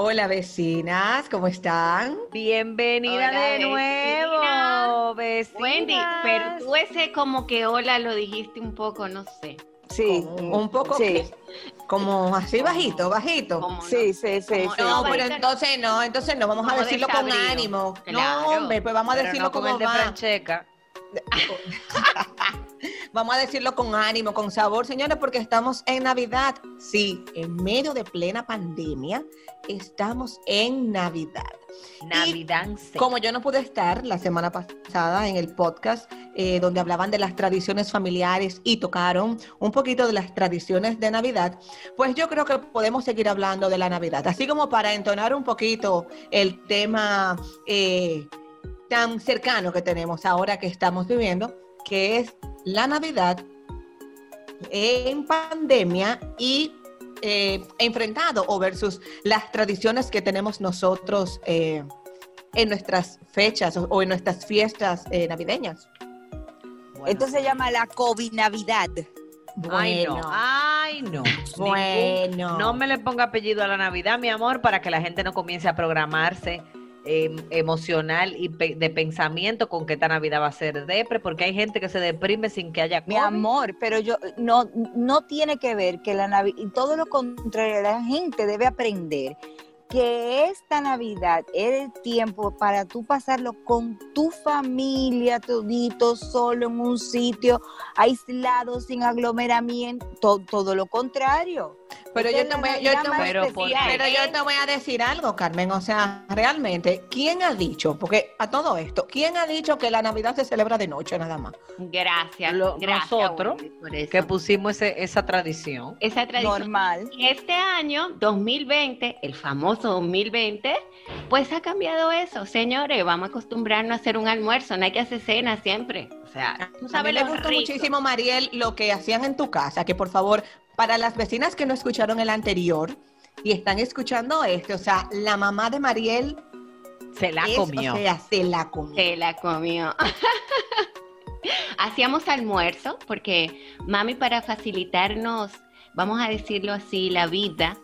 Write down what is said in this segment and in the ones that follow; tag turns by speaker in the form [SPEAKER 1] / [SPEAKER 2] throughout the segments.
[SPEAKER 1] Hola vecinas, ¿cómo están?
[SPEAKER 2] Bienvenida
[SPEAKER 3] Hola,
[SPEAKER 2] de nuevo,
[SPEAKER 3] vecina.
[SPEAKER 2] vecinas.
[SPEAKER 3] Wendy, pero tú ese como que hola lo dijiste un poco, no sé.
[SPEAKER 1] Sí, un poco
[SPEAKER 2] Sí.
[SPEAKER 1] como así bajito, bajito.
[SPEAKER 3] ¿Cómo no?
[SPEAKER 2] Sí, sí, sí,
[SPEAKER 3] Como
[SPEAKER 2] sí.
[SPEAKER 1] No,
[SPEAKER 3] no,
[SPEAKER 1] pero entonces no, entonces no, vamos a decirlo con ánimo.
[SPEAKER 3] Claro.
[SPEAKER 1] No, hombre, pues vamos a
[SPEAKER 2] Pero
[SPEAKER 1] decirlo
[SPEAKER 2] no como
[SPEAKER 1] como
[SPEAKER 2] el de
[SPEAKER 1] va. Vamos a decirlo con ánimo, con sabor, señores, porque estamos en Navidad. Sí, en medio de plena pandemia, estamos en Navidad.
[SPEAKER 2] Navidad.
[SPEAKER 1] Como yo no pude estar la semana pasada en el podcast eh, donde hablaban de las tradiciones familiares y tocaron un poquito de las tradiciones de Navidad, pues yo creo que podemos seguir hablando de la Navidad. Así como para entonar un poquito el tema eh, tan cercano que tenemos ahora que estamos viviendo, que es la Navidad en pandemia y eh, enfrentado o versus las tradiciones que tenemos nosotros eh, en nuestras fechas o, o en nuestras fiestas eh, navideñas.
[SPEAKER 2] Esto
[SPEAKER 4] se llama la COVID Navidad.
[SPEAKER 2] Ay, no.
[SPEAKER 1] Bueno,
[SPEAKER 2] Ay, no.
[SPEAKER 1] bueno.
[SPEAKER 2] Ningún- no me le ponga apellido a la Navidad, mi amor, para que la gente no comience a programarse eh, emocional y pe- de pensamiento con que esta Navidad va a ser depre, porque hay gente que se deprime sin que haya
[SPEAKER 4] Mi amor, pero yo no, no tiene que ver que la Navidad, y todo lo contrario, la gente debe aprender que esta Navidad es el tiempo para tú pasarlo con tu familia, todito, solo en un sitio, aislado, sin aglomeramiento, to- todo lo contrario.
[SPEAKER 1] Pero yo te voy, yo te
[SPEAKER 2] Pero ¿por
[SPEAKER 4] especial.
[SPEAKER 1] pero yo te voy a decir algo, Carmen. O sea, realmente, ¿quién ha dicho? Porque a todo esto, ¿quién ha dicho que la Navidad se celebra de noche nada más?
[SPEAKER 3] Gracias.
[SPEAKER 2] Lo-
[SPEAKER 3] gracias,
[SPEAKER 2] nosotros. Que pusimos ese- esa tradición.
[SPEAKER 3] Esa tradición.
[SPEAKER 4] Normal.
[SPEAKER 3] Y este año, 2020, el famoso 2020, pues ha cambiado eso. Señores, vamos a acostumbrarnos a hacer un almuerzo, no hay que hacer cena siempre. O sea, tú
[SPEAKER 1] A mí
[SPEAKER 3] sabes
[SPEAKER 1] me
[SPEAKER 3] lo
[SPEAKER 1] gustó
[SPEAKER 3] rico.
[SPEAKER 1] muchísimo, Mariel, lo que hacían en tu casa, que por favor, para las vecinas que no escucharon el anterior y están escuchando este, o sea, la mamá de Mariel
[SPEAKER 2] Se la
[SPEAKER 1] es,
[SPEAKER 2] comió.
[SPEAKER 1] o sea, se la comió.
[SPEAKER 3] Se la comió. Hacíamos almuerzo porque mami para facilitarnos, vamos a decirlo así, la vida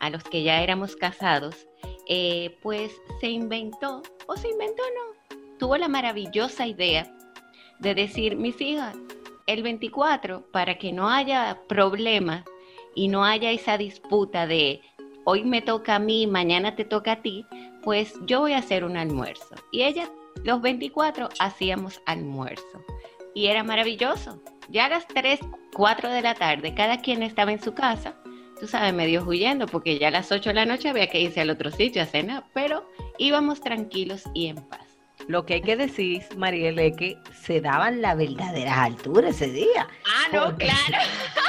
[SPEAKER 3] a los que ya éramos casados, eh, pues se inventó, o se inventó no, tuvo la maravillosa idea de decir, mis hijas, el 24, para que no haya problemas y no haya esa disputa de hoy me toca a mí, mañana te toca a ti, pues yo voy a hacer un almuerzo. Y ella, los 24, hacíamos almuerzo. Y era maravilloso. Ya a las 3, 4 de la tarde, cada quien estaba en su casa, tú sabes, medio huyendo, porque ya a las 8 de la noche había que irse al otro sitio a cenar, pero íbamos tranquilos y en paz.
[SPEAKER 2] Lo que hay que decir, Mariel, es que se daban las verdaderas alturas ese día.
[SPEAKER 3] Ah,
[SPEAKER 2] no,
[SPEAKER 3] claro.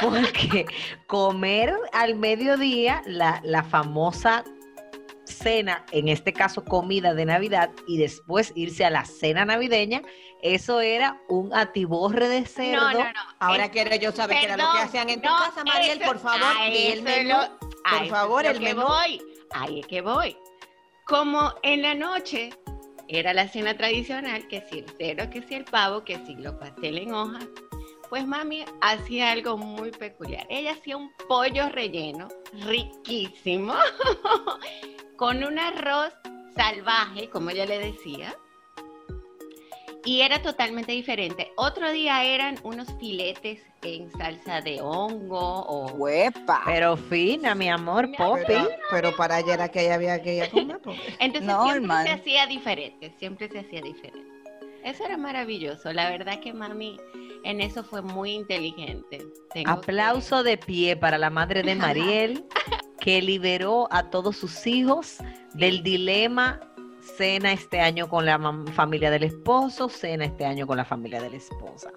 [SPEAKER 2] Porque comer al mediodía la, la famosa cena, en este caso comida de Navidad, y después irse a la cena navideña, eso era un atiborre de cerdo.
[SPEAKER 3] No, no, no.
[SPEAKER 1] Ahora
[SPEAKER 3] Es-
[SPEAKER 1] quiero yo saber qué era lo que hacían en tu casa, Mariel,
[SPEAKER 3] eso-
[SPEAKER 1] por favor, el menú.
[SPEAKER 3] lo-
[SPEAKER 1] por favor,
[SPEAKER 3] es
[SPEAKER 1] el menú.
[SPEAKER 3] voy. Ahí es que voy. Como en la noche era la cena tradicional, que si el cerdo, que si el pavo, que si los pasteles en hoja, pues mami hacía algo muy peculiar. Ella hacía un pollo relleno riquísimo con un arroz salvaje, como ella le decía, y era totalmente diferente. Otro día eran unos filetes en salsa de hongo o
[SPEAKER 4] Huepa.
[SPEAKER 2] Pero fina, mi amor, Poppy.
[SPEAKER 1] Pero, pero para ayer era que había que ir a comer. pues.
[SPEAKER 3] entonces
[SPEAKER 4] No,
[SPEAKER 3] siempre
[SPEAKER 4] hermano.
[SPEAKER 3] se hacía diferente, siempre se hacía diferente. Eso era maravilloso. La verdad que mami en eso fue muy inteligente. Tengo que-
[SPEAKER 2] Aplauso de pie para la madre de Mariel, que liberó a todos sus hijos del dilema cena este año con la familia del esposo, cena este año con la familia de la esposa.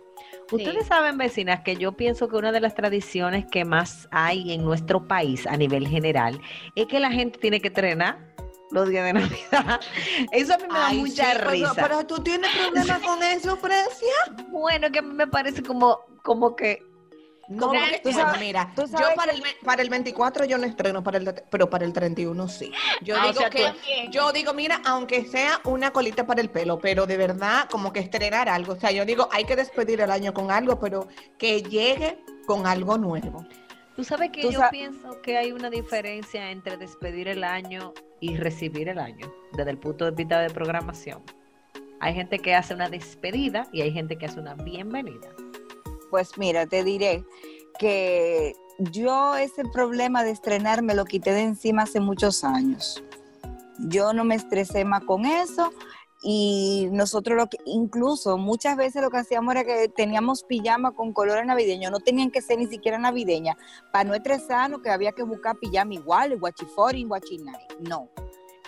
[SPEAKER 2] Ustedes saben, vecinas, que yo pienso que una de las tradiciones que más hay en nuestro país a nivel general es que la gente tiene que entrenar los días de Navidad. Eso a mí me da mucha
[SPEAKER 1] sí,
[SPEAKER 2] risa.
[SPEAKER 1] Pero, tú tienes problemas con eso, Frecia.
[SPEAKER 2] Bueno, que a mí me parece como, como que
[SPEAKER 1] No, porque,
[SPEAKER 4] tú
[SPEAKER 1] bueno,
[SPEAKER 4] sabes-
[SPEAKER 1] mira,
[SPEAKER 4] tú
[SPEAKER 1] yo para
[SPEAKER 4] que-
[SPEAKER 1] el, para el 24 yo no estreno, para el, pero para el 31 sí. Yo
[SPEAKER 3] Ah, o
[SPEAKER 1] digo
[SPEAKER 3] sea,
[SPEAKER 1] que, yo digo, mira, aunque sea una colita para el pelo, pero de verdad como que estrenar algo. O sea, yo digo, hay que despedir el año con algo, pero que llegue con algo nuevo.
[SPEAKER 2] Tú sabes que
[SPEAKER 4] Tú
[SPEAKER 2] yo pienso que hay una diferencia entre despedir el año y recibir el año, desde el punto de vista de programación. Hay gente que hace una despedida y hay gente que hace una bienvenida.
[SPEAKER 4] Pues mira, te diré que yo ese problema de estrenar me lo quité de encima hace muchos años. Yo no me estresé más con eso y nosotros lo que incluso muchas veces lo que hacíamos era que teníamos pijama con colores navideños, no tenían que ser ni siquiera navideñas, para no estresarnos que había que buscar pijama igual, guachifori, guachinay, no.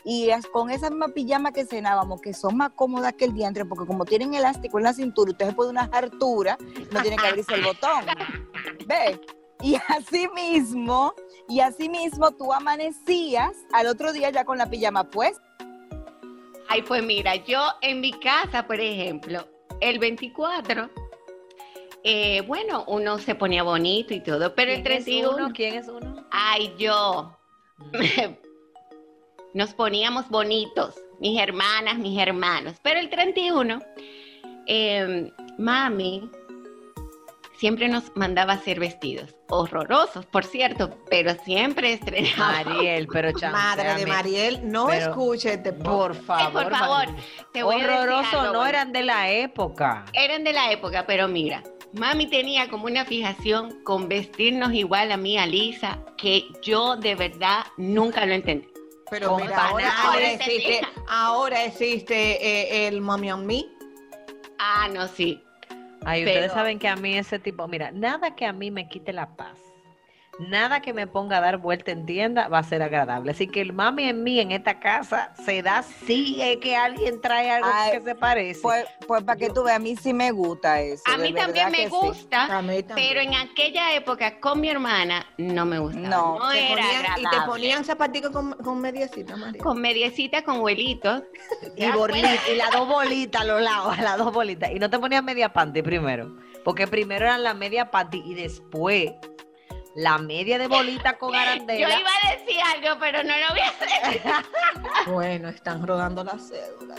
[SPEAKER 4] Y con esa misma pijama que cenábamos, que son más cómodas que el diantre, porque como tienen elástico en la cintura, usted se puede una hartura, no tiene que abrirse el botón. ¿Ve? Y así mismo, y así mismo tú amanecías al otro día ya con la pijama puesta.
[SPEAKER 3] Ay, pues mira, yo en mi casa, por ejemplo, el 24, eh, bueno, uno se ponía bonito y todo, pero el
[SPEAKER 2] ¿Quién es
[SPEAKER 3] 31,
[SPEAKER 2] uno? ¿Quién es uno?
[SPEAKER 3] ay, yo, nos poníamos bonitos, mis hermanas, mis hermanos, pero el 31, eh, mami siempre nos mandaba hacer vestidos, horrorosos, por cierto, pero siempre estrenaba.
[SPEAKER 2] Mariel, pero chance,
[SPEAKER 1] Madre de Mariel, no
[SPEAKER 2] pero-
[SPEAKER 1] este
[SPEAKER 2] Por favor,
[SPEAKER 3] por favor. Te voy
[SPEAKER 2] no eran de la época.
[SPEAKER 3] eran de la época, pero mira, mami tenía como una fijación con vestirnos igual a mí, a Lisa, que yo de verdad nunca lo entendí.
[SPEAKER 1] Pero
[SPEAKER 2] Con
[SPEAKER 1] mira, ahora existe, ahora existe eh, el Mommy on Me.
[SPEAKER 3] Ah, no, sí.
[SPEAKER 2] Ay,
[SPEAKER 3] Pero-
[SPEAKER 2] ustedes saben que a mí ese tipo, mira, nada que a mí me quite la paz, nada que me ponga a dar vuelta en tienda va a ser agradable. Así que el mami en mí en esta casa se da si es que alguien trae algo
[SPEAKER 4] Ay,
[SPEAKER 2] que se parece.
[SPEAKER 4] Pues, pues para que tú veas, a mí sí me gusta eso.
[SPEAKER 3] A mí también me
[SPEAKER 4] sí.
[SPEAKER 3] gusta,
[SPEAKER 1] A mí también.
[SPEAKER 3] pero en aquella época con mi hermana no me gustaba.
[SPEAKER 4] No,
[SPEAKER 3] No,
[SPEAKER 1] Te
[SPEAKER 3] era
[SPEAKER 1] ponían- y te ponían zapaticos con, con mediecita, María.
[SPEAKER 3] Con mediecita, con huelitos.
[SPEAKER 2] y,
[SPEAKER 3] ¿te das
[SPEAKER 2] bolita-
[SPEAKER 3] cuenta?
[SPEAKER 2] y las dos bolitas a los lados, las dos bolitas. Y no te ponías media panty primero, porque primero eran la media panty y después la media de bolita con
[SPEAKER 3] Yo
[SPEAKER 2] arandela.
[SPEAKER 3] iba a decir algo, pero no lo voy a hacer.
[SPEAKER 1] Bueno, están rodando la cédula.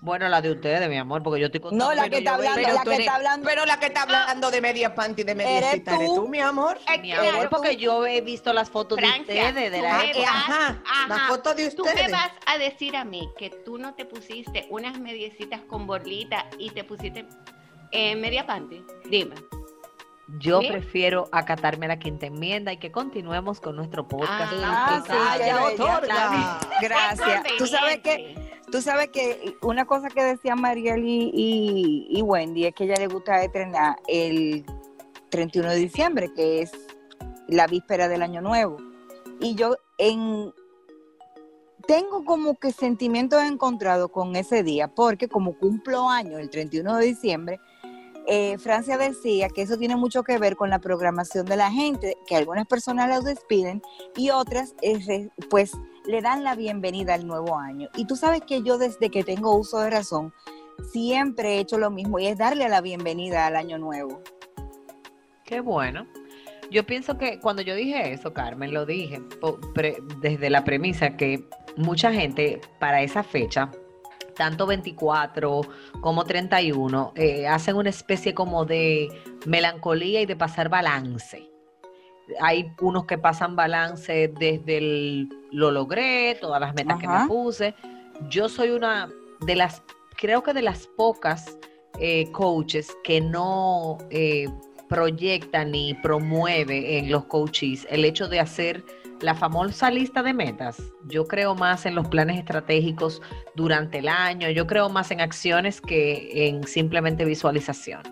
[SPEAKER 2] Bueno, la de ustedes, mi amor, porque yo estoy contando.
[SPEAKER 4] No, la que está
[SPEAKER 1] yo-
[SPEAKER 4] hablando, la que
[SPEAKER 1] eres-
[SPEAKER 4] está hablando.
[SPEAKER 1] Pero la que está hablando de media panty, de mediecita,
[SPEAKER 4] Eres
[SPEAKER 1] eres
[SPEAKER 4] tú.
[SPEAKER 1] tú, mi amor.
[SPEAKER 2] Mi
[SPEAKER 3] Claro,
[SPEAKER 2] amor, porque yo he visto las fotos de ustedes, de
[SPEAKER 3] tú
[SPEAKER 2] la
[SPEAKER 3] me
[SPEAKER 1] Eh,
[SPEAKER 3] vas-
[SPEAKER 1] ajá, la
[SPEAKER 3] ajá.
[SPEAKER 1] foto de
[SPEAKER 3] Tú me
[SPEAKER 1] ustedes.
[SPEAKER 3] vas a decir a mí que tú no te pusiste unas mediecitas con bolita y te pusiste eh, media panty. Dime.
[SPEAKER 2] Yo
[SPEAKER 3] ¿Sí?
[SPEAKER 2] prefiero acatarme a la quinta enmienda y que continuemos con nuestro podcast.
[SPEAKER 3] Ah,
[SPEAKER 4] sí,
[SPEAKER 1] otorga.
[SPEAKER 4] Gracias. Tú sabes que, tú sabes que una cosa que decía Mariel y, y- y Wendy es que ella le gusta estrenar el 31 de diciembre, que es la víspera del año nuevo. Y yo en tengo como que sentimientos encontrados con ese día, porque como cumplo años el 31 de diciembre, eh, Francia decía que eso tiene mucho que ver con la programación de la gente, que algunas personas los despiden y otras eh, pues le dan la bienvenida al nuevo año. Y tú sabes que yo desde que tengo uso de razón, siempre he hecho lo mismo y es darle la bienvenida al año nuevo.
[SPEAKER 2] Qué bueno. Yo pienso que cuando yo dije eso, Carmen, lo dije desde la premisa que mucha gente para esa fecha, tanto 24 como 31, eh, hacen una especie como de melancolía y de pasar balance. Hay unos que pasan balance desde el lo logré, todas las metas que me puse. Yo soy una de las, creo que de las pocas eh, coaches que no eh, proyectan ni promueve en los coaches el hecho de hacer la famosa lista de metas. Yo creo más en los planes estratégicos durante el año, yo creo más en acciones que en simplemente visualización.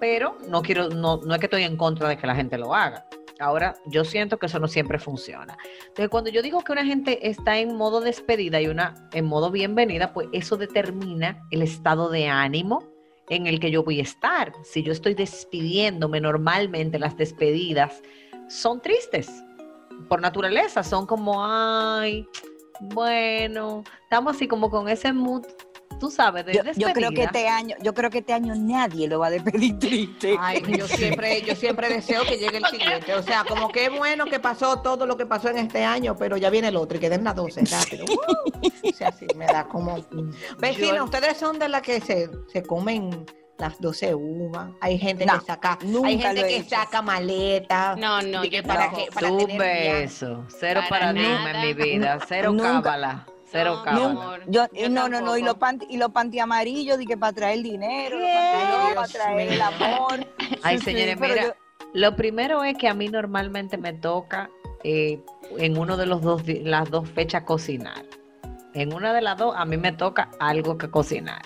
[SPEAKER 2] Pero no quiero, no, no es que estoy en contra de que la gente lo haga. Ahora, yo siento que eso no siempre funciona. Entonces, cuando yo digo que una gente está en modo despedida y una en modo bienvenida, pues eso determina el estado de ánimo en el que yo voy a estar. Si yo estoy despidiéndome normalmente, las despedidas son tristes por naturaleza, son como, ay, bueno, estamos así como con ese mood tú sabes, de
[SPEAKER 4] Yo, yo creo que este año, yo creo que este año nadie lo va a despedir triste.
[SPEAKER 1] Ay, yo siempre, yo siempre deseo que llegue el siguiente. O sea, como que bueno que pasó todo lo que pasó en este año, pero ya viene el otro y que den las 12 rápido. Uh, o sea, sí, me da como. Vecina,
[SPEAKER 2] Yo-
[SPEAKER 1] ustedes son de las que se, se comen las 12 uvas. Hay gente
[SPEAKER 4] No,
[SPEAKER 1] que saca,
[SPEAKER 4] nunca
[SPEAKER 1] hay gente que
[SPEAKER 4] hecho.
[SPEAKER 1] saca maletas.
[SPEAKER 3] No, no, yo
[SPEAKER 1] para
[SPEAKER 3] tampoco.
[SPEAKER 1] que para
[SPEAKER 2] Tú
[SPEAKER 1] tener viaje.
[SPEAKER 2] beso, cero
[SPEAKER 3] Para
[SPEAKER 2] paradigma en mi vida, cero
[SPEAKER 4] Nunca.
[SPEAKER 2] cábala, cero
[SPEAKER 3] No,
[SPEAKER 2] cábala.
[SPEAKER 4] Yo,
[SPEAKER 3] yo
[SPEAKER 4] no, no, no, y los panty, y los panty amarillos, di que para traer dinero, los
[SPEAKER 2] ¿Qué?
[SPEAKER 4] panty amarillos para traer el amor.
[SPEAKER 2] Ay,
[SPEAKER 4] Sí,
[SPEAKER 2] señores, mira,
[SPEAKER 4] yo-
[SPEAKER 2] lo primero es que a mí normalmente me toca eh, en uno de los dos las dos fechas cocinar. En una de las dos a mí me toca algo que cocinar.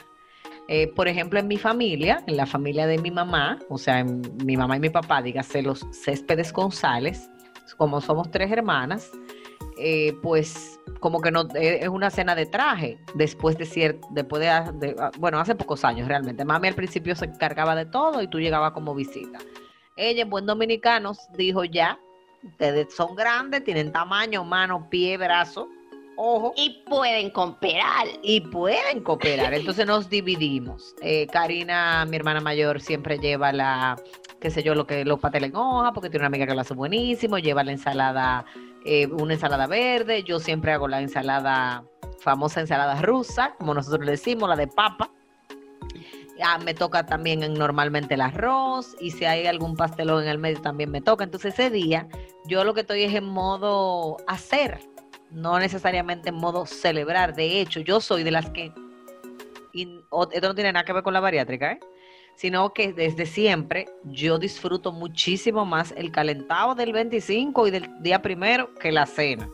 [SPEAKER 2] Eh, por ejemplo, en mi familia, en la familia de mi mamá, o sea, en mi mamá y mi papá, dígase los Céspedes González, como somos tres hermanas, eh, pues como que no eh, es una cena de traje. Después de cierto después de, de- ah, bueno hace pocos años realmente. Mami al principio se encargaba de todo y tú llegabas como visita. Ella en buen dominicano dijo ya ustedes son grandes tienen tamaño mano pie brazo ojo
[SPEAKER 3] Y pueden cooperar.
[SPEAKER 2] y pueden cooperar. Entonces nos dividimos. Eh, Karina, mi hermana mayor, siempre lleva la, qué sé yo, lo que los pasteles en hoja, porque tiene una amiga que lo hace buenísimo. Lleva la ensalada, eh, una ensalada verde. Yo siempre hago la ensalada, famosa ensalada rusa, como nosotros le decimos, la de papa. Ah, me toca también en- normalmente el arroz y si hay algún pastelón en el medio también me toca. Entonces ese día yo lo que estoy es en modo hacer, no necesariamente en modo celebrar. De hecho, yo soy de las que, esto no tiene nada que ver con la bariátrica, ¿eh? sino que desde siempre yo disfruto muchísimo más el calentado del 25 y del día primero que la cena.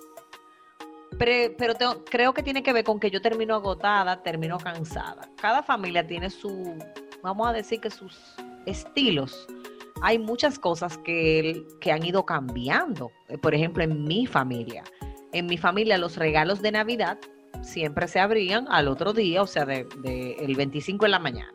[SPEAKER 2] Pero creo que tiene que ver con que yo termino agotada, termino cansada. Cada familia tiene su, vamos a decir que sus estilos. Hay muchas cosas que, que han ido cambiando. Por ejemplo, en mi familia. En mi familia los regalos de Navidad siempre se abrían al otro día, o sea, de, de el 25 en la mañana.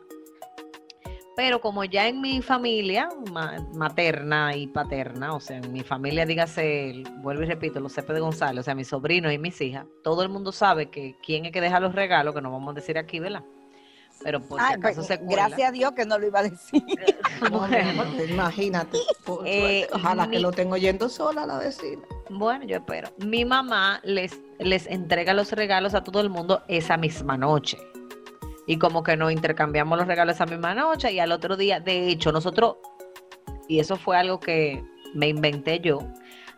[SPEAKER 2] Pero como ya en mi familia ma- materna y paterna, o sea, en mi familia, dígase, el- vuelvo y repito, los Cepes de González, o sea, mis sobrinos y mis hijas, todo el mundo sabe que quién es que deja los regalos, que no vamos a decir aquí, ¿verdad? Pero por si
[SPEAKER 4] Ay,
[SPEAKER 2] acaso
[SPEAKER 4] pues,
[SPEAKER 2] se cuela.
[SPEAKER 4] gracias a Dios que no lo iba a decir.
[SPEAKER 1] Bueno, imagínate. por
[SPEAKER 2] Eh.
[SPEAKER 1] Ojalá
[SPEAKER 2] mi-
[SPEAKER 1] que lo tengo yendo sola la vecina.
[SPEAKER 2] Bueno, yo espero. Mi mamá les, les entrega los regalos a todo el mundo esa misma noche. Y como que nos intercambiamos los regalos esa misma noche y al otro día, de hecho, nosotros, y eso fue algo que me inventé yo,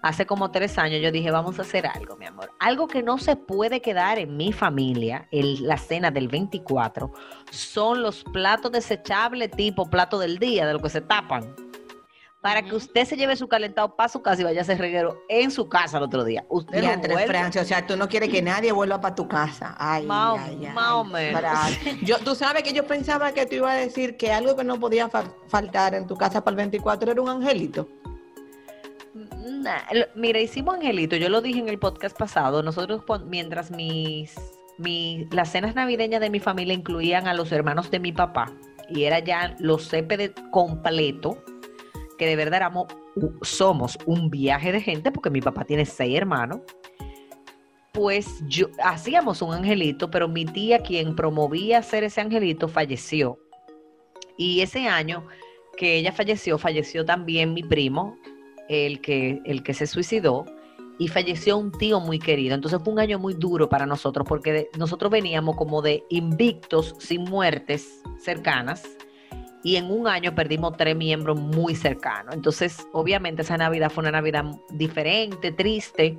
[SPEAKER 2] hace como tres años yo dije, vamos a hacer algo, mi amor. Algo que no se puede quedar en mi familia, en la cena del 24, son los platos desechables tipo plato del día, de lo que se tapan. Para que usted se lleve su calentado para su casa y vaya a hacer reguero en su casa el otro día. Usted
[SPEAKER 1] Y
[SPEAKER 2] no
[SPEAKER 1] entre. Francia, o sea, tú no quieres que nadie vuelva para tu casa. Ay,
[SPEAKER 2] Más o-
[SPEAKER 1] ay, ay,
[SPEAKER 2] más o menos.
[SPEAKER 1] Fran. Yo, tú sabes que yo pensaba que tú ibas a decir que algo que no podía fal- faltar en tu casa para el 24 era un angelito.
[SPEAKER 2] Mira, hicimos angelito, yo lo dije en el podcast pasado, nosotros mientras mis, mi- las cenas navideñas de mi familia incluían a los hermanos de mi papá y era ya los Céspedes completo, que de verdad éramos, somos un viaje de gente porque mi papá tiene seis hermanos, pues yo hacíamos un angelito, pero mi tía quien promovía hacer ese angelito falleció. Y ese año que ella falleció, falleció también mi primo, el que, el que se suicidó, y falleció un tío muy querido. Entonces fue un año muy duro para nosotros, porque nosotros veníamos como de invictos, sin muertes cercanas, y en un año perdimos tres miembros muy cercanos. Entonces, obviamente esa Navidad fue una Navidad diferente, triste,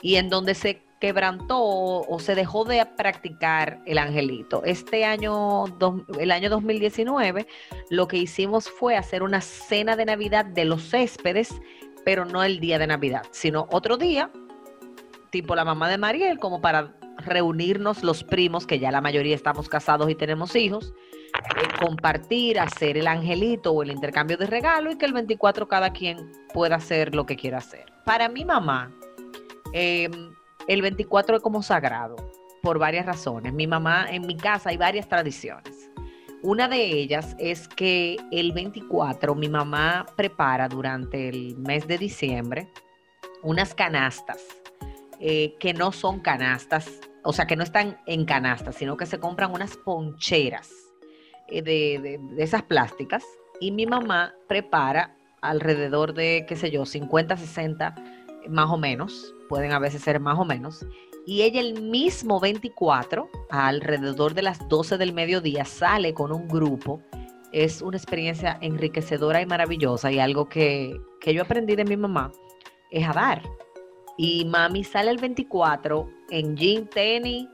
[SPEAKER 2] y en donde se quebrantó o, se dejó de practicar el angelito. Este año, el año 2019, lo que hicimos fue hacer una cena de Navidad de los céspedes, pero no el día de Navidad, sino otro día, tipo la mamá de Mariel, como para reunirnos los primos, que ya la mayoría estamos casados y tenemos hijos, eh, compartir, hacer el angelito o el intercambio de regalo y que el 24 cada quien pueda hacer lo que quiera hacer. Para mi mamá, eh, el 24 es como sagrado por varias razones. Mi mamá, en mi casa hay varias tradiciones. Una de ellas es que el 24 mi mamá prepara durante el mes de diciembre unas canastas eh, que no son canastas, o sea, que no están en canastas, sino que se compran unas poncheras eh, de, de- de esas plásticas. Y mi mamá prepara alrededor de, qué sé yo, 50, 60 más o menos, pueden a veces ser más o menos, y ella el mismo 24, alrededor de las 12 del mediodía, sale con un grupo. Es una experiencia enriquecedora y maravillosa y algo que, que yo aprendí de mi mamá es a dar. Y mami sale el 24 en jean, tenis,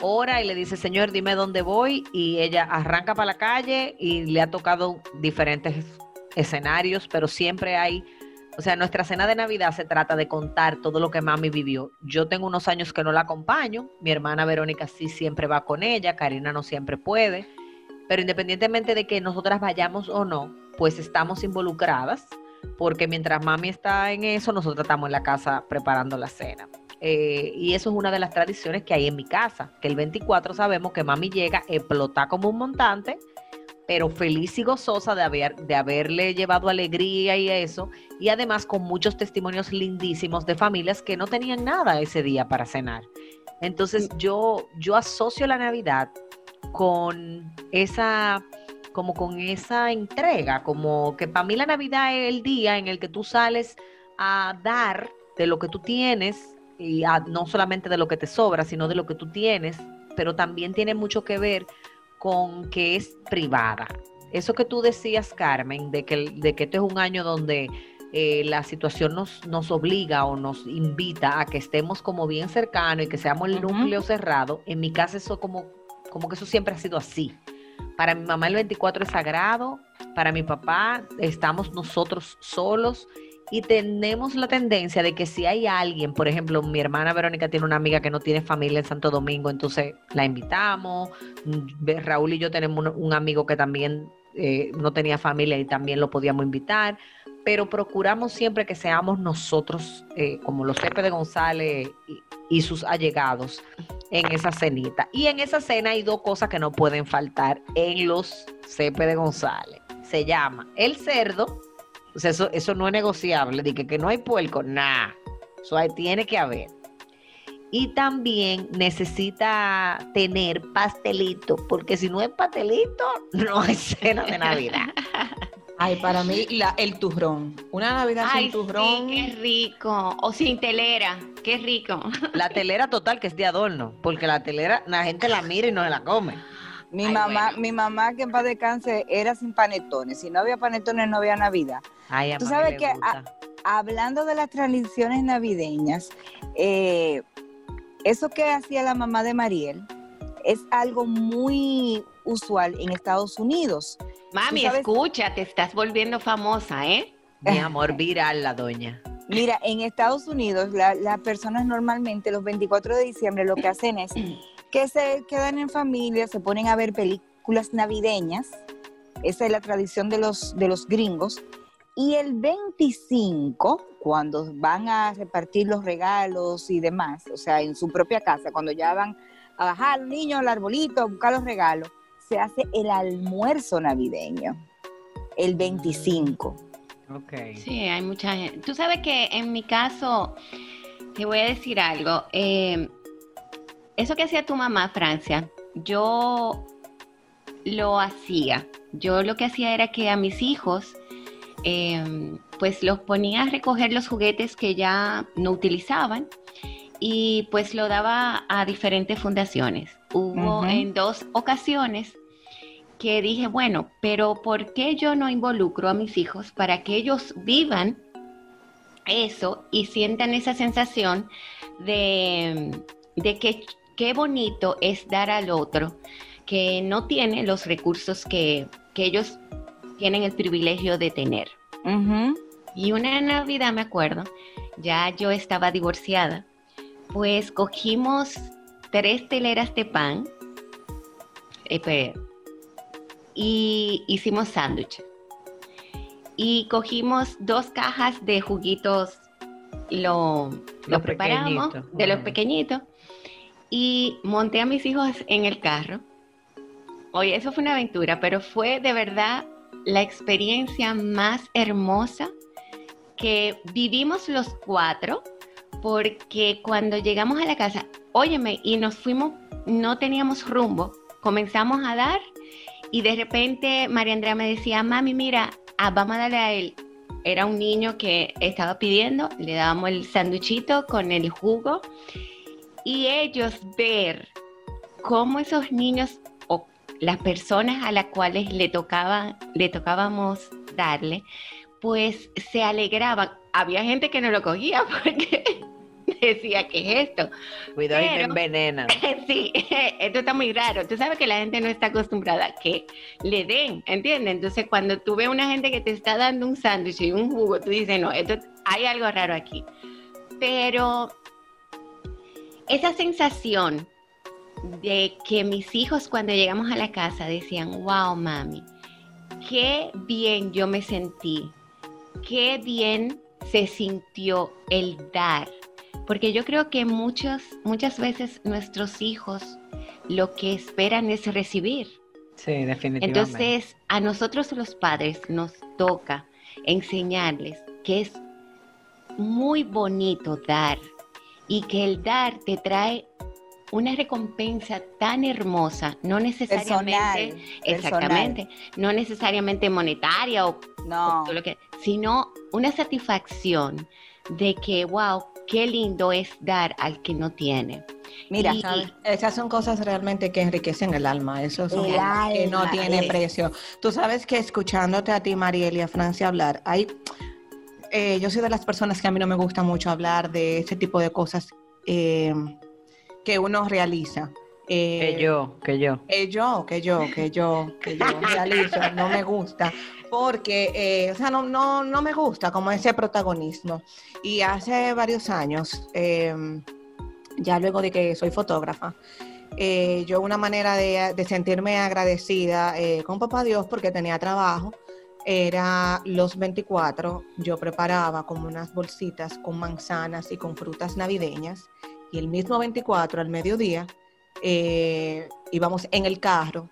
[SPEAKER 2] ora y le dice, Señor, dime dónde voy. Y ella arranca para la calle y le ha tocado diferentes escenarios, pero siempre hay, o sea, nuestra cena de Navidad se trata de contar todo lo que mami vivió. Yo tengo unos años que no la acompaño, mi hermana Verónica sí siempre va con ella, Karina no siempre puede, pero independientemente de que nosotras vayamos o no, pues estamos involucradas, porque mientras mami está en eso, nosotros estamos en la casa preparando la cena. Eh, y eso es una de las tradiciones que hay en mi casa, que el 24 sabemos que mami llega, explota como un montante, pero feliz y gozosa de, haber, de haberle llevado alegría y eso, y además con muchos testimonios lindísimos de familias que no tenían nada ese día para cenar. Entonces yo, yo asocio la Navidad con esa, como con esa entrega, como que para mí la Navidad es el día en el que tú sales a dar de lo que tú tienes, y a- no solamente de lo que te sobra, sino de lo que tú tienes, pero también tiene mucho que ver con que es privada. Eso que tú decías, Carmen, de que, de que este es un año donde eh, la situación nos, nos obliga o nos invita a que estemos como bien cercanos y que seamos el núcleo cerrado, en mi casa eso como, como que eso siempre ha sido así. Para mi mamá el 24 es sagrado, para mi papá estamos nosotros solos y tenemos la tendencia de que si hay alguien, por ejemplo, mi hermana Verónica tiene una amiga que no tiene familia en Santo Domingo, entonces la invitamos. Mm, Raúl y yo tenemos un, amigo que también eh, no tenía familia y también lo podíamos invitar, pero procuramos siempre que seamos nosotros, eh, como los Pepe de González y, y sus allegados, en esa cenita. Y en esa cena hay dos cosas que no pueden faltar en los Cepe de González. Se llama el cerdo, o sea, eso, eso no es negociable, de que, que no hay puerco, nada. Eso ahí tiene que haber. Y también necesita tener pastelito, porque si no es pastelito, no hay cena de Navidad.
[SPEAKER 1] Ay, para mí la, el turrón. Una Navidad
[SPEAKER 3] Ay,
[SPEAKER 1] sin turrón.
[SPEAKER 3] sí, qué rico. O sin telera, qué rico.
[SPEAKER 2] La telera total que es de adorno, porque la telera la gente la mira y no se la come.
[SPEAKER 4] Mi
[SPEAKER 3] Ay,
[SPEAKER 4] mamá,
[SPEAKER 3] bueno.
[SPEAKER 4] mi mamá que en paz descanse era sin panetones. Si no había panetones, no había Navidad.
[SPEAKER 2] Ay,
[SPEAKER 4] Tú sabes que. Hablando de las tradiciones navideñas, eh, eso que hacía la mamá de Mariel es algo muy usual en Estados Unidos.
[SPEAKER 3] Mami, escucha, te estás volviendo famosa, ¿eh?
[SPEAKER 2] Mi amor viral, la doña.
[SPEAKER 4] Mira, en Estados Unidos la- las personas normalmente los 24 de diciembre lo que hacen es que se quedan en familia, se ponen a ver películas navideñas. Esa es la tradición de los, de los gringos. Y el 25, cuando van a repartir los regalos y demás, o sea, en su propia casa, cuando ya van a bajar los niños al arbolito, a buscar los regalos, se hace el almuerzo navideño, el 25.
[SPEAKER 2] Ok.
[SPEAKER 3] Sí, hay mucha gente. Tú sabes que en mi caso, te voy a decir algo. eh, eso que hacía tu mamá, Francia, yo lo hacía. Yo lo que hacía era que a mis hijos, eh, pues los ponía a recoger los juguetes que ya no utilizaban y pues lo daba a diferentes fundaciones. Hubo en dos ocasiones que dije, bueno, pero ¿por qué yo no involucro a mis hijos para que ellos vivan eso y sientan esa sensación de, de que qué bonito es dar al otro que no tiene los recursos que, que ellos tienen el privilegio de tener. Y una Navidad, me acuerdo, ya yo estaba divorciada, pues cogimos tres teleras de pan eh, pe- y hicimos sándwich. Y cogimos dos cajas de juguitos, lo, lo preparamos, de los pequeñitos, y monté a mis hijos en el carro. Oye, eso fue una aventura, pero fue de verdad la experiencia más hermosa que vivimos los cuatro, porque cuando llegamos a la casa, óyeme, y nos fuimos, no teníamos rumbo, comenzamos a dar y de repente María Andrea me decía, mami, mira, ah, vamos a darle a él. Era un niño que estaba pidiendo, le dábamos el sanduchito con el jugo y ellos ver cómo esos niños o las personas a las cuales le tocaba, le tocábamos darle, pues se alegraban. Había gente que no lo cogía porque decía, ¿qué es esto?
[SPEAKER 2] Cuidado y te envenenan.
[SPEAKER 3] Sí, esto está muy raro. Tú sabes que la gente no está acostumbrada a que le den, ¿entiendes? Entonces, cuando tú ves una gente que te está dando un sándwich y un jugo, tú dices, no, esto hay algo raro aquí. Pero esa sensación de que mis hijos cuando llegamos a la casa decían, wow, mami, qué bien yo me sentí, qué bien se sintió el dar. Porque yo creo que muchos, muchas veces nuestros hijos lo que esperan es recibir.
[SPEAKER 2] Sí, definitivamente.
[SPEAKER 3] Entonces, a nosotros los padres nos toca enseñarles que es muy bonito dar y que el dar te trae una recompensa tan hermosa, no necesariamente,
[SPEAKER 4] Personal.
[SPEAKER 3] exactamente, no necesariamente monetaria o
[SPEAKER 4] No.
[SPEAKER 3] todo lo que, sino una satisfacción de que, wow, qué lindo es dar al que no tiene.
[SPEAKER 4] Mira.
[SPEAKER 1] Esas son cosas realmente que enriquecen el alma. Eso son cosas que no
[SPEAKER 4] alma,
[SPEAKER 1] tiene
[SPEAKER 4] es.
[SPEAKER 1] precio. Tú sabes que escuchándote a ti, Mariel, y a Francia hablar, hay, eh, yo soy de las personas que a mí no me gusta mucho hablar de ese tipo de cosas eh, que uno realiza. Eh,
[SPEAKER 2] Que yo, que yo.
[SPEAKER 1] que yo, que yo, que yo, que yo realizo, no me gusta, porque, eh, o sea, no, no, no me gusta como ese protagonismo. Y hace varios años, eh, ya luego de que soy fotógrafa, eh, yo una manera de, de sentirme agradecida con Papá Dios porque tenía trabajo, era los 24, yo preparaba como unas bolsitas con manzanas y con frutas navideñas, y el mismo 24 al mediodía eh, íbamos en el carro